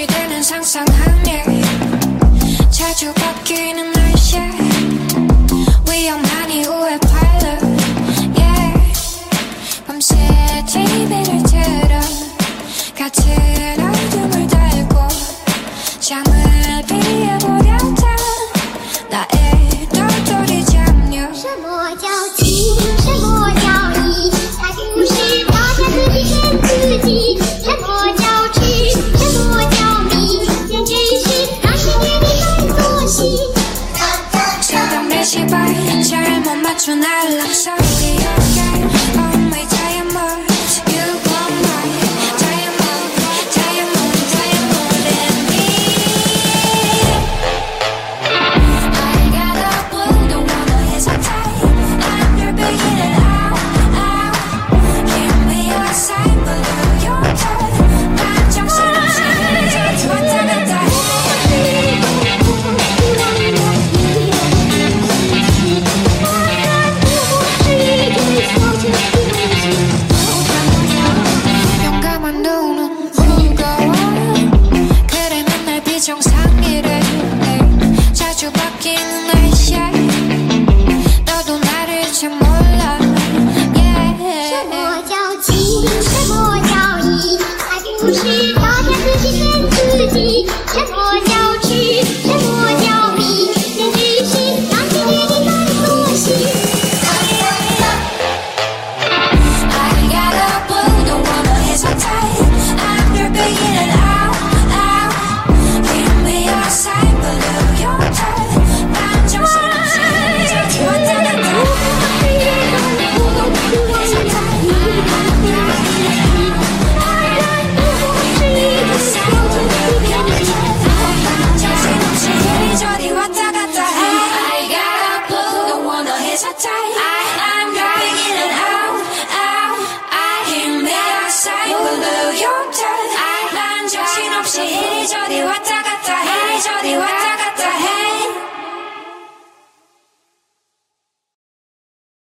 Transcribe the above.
유지되는 상상하네 자주 바뀌는 날씨에 위험하니 우회 파일럿 yeah. 밤새 TV를 틀어 같은 어둠을 달고 잠을 피해보려던 나의 돌돌이 잠녀 什么叫情？什么？J'aime mon match, on a la Yeah. tight.